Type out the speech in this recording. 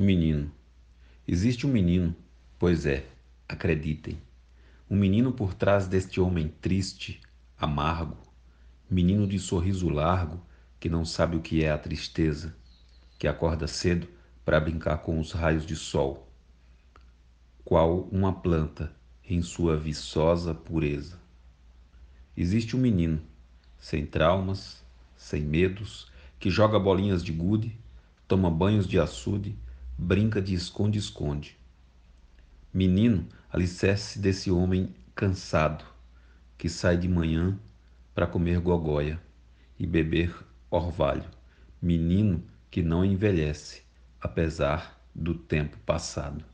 Menino. Existe um menino, pois é, acreditem. Um menino por trás deste homem triste, amargo, menino de sorriso largo que não sabe o que é a tristeza, que acorda cedo para brincar com os raios de sol, qual uma planta em sua viçosa pureza. Existe um menino, sem traumas, sem medos, que joga bolinhas de gude, toma banhos de açude, brinca de esconde-esconde. Menino, alicerce desse homem cansado, que sai de manhã para comer gogóia e beber orvalho. Menino que não envelhece, apesar do tempo passado.